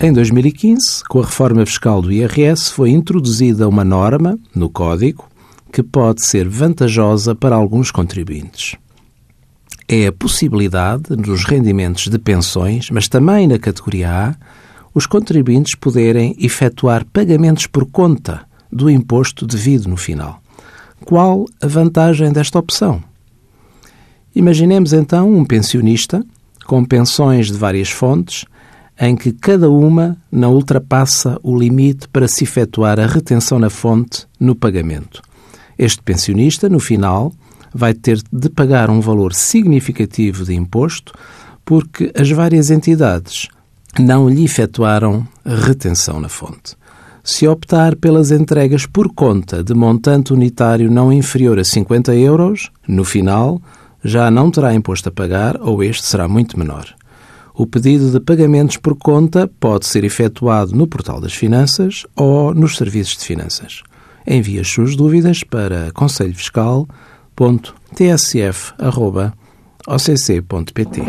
Em 2015, com a reforma fiscal do IRS, foi introduzida uma norma no Código que pode ser vantajosa para alguns contribuintes. É a possibilidade, nos rendimentos de pensões, mas também na categoria A, os contribuintes poderem efetuar pagamentos por conta do imposto devido no final. Qual a vantagem desta opção? Imaginemos então um pensionista com pensões de várias fontes em que cada uma não ultrapassa o limite para se efetuar a retenção na fonte no pagamento. Este pensionista, no final, vai ter de pagar um valor significativo de imposto porque as várias entidades não lhe efetuaram retenção na fonte. Se optar pelas entregas por conta de montante unitário não inferior a 50 euros, no final já não terá imposto a pagar ou este será muito menor. O pedido de pagamentos por conta pode ser efetuado no Portal das Finanças ou nos Serviços de Finanças. Envie as suas dúvidas para conselhofiscal.tsf.occ.pt.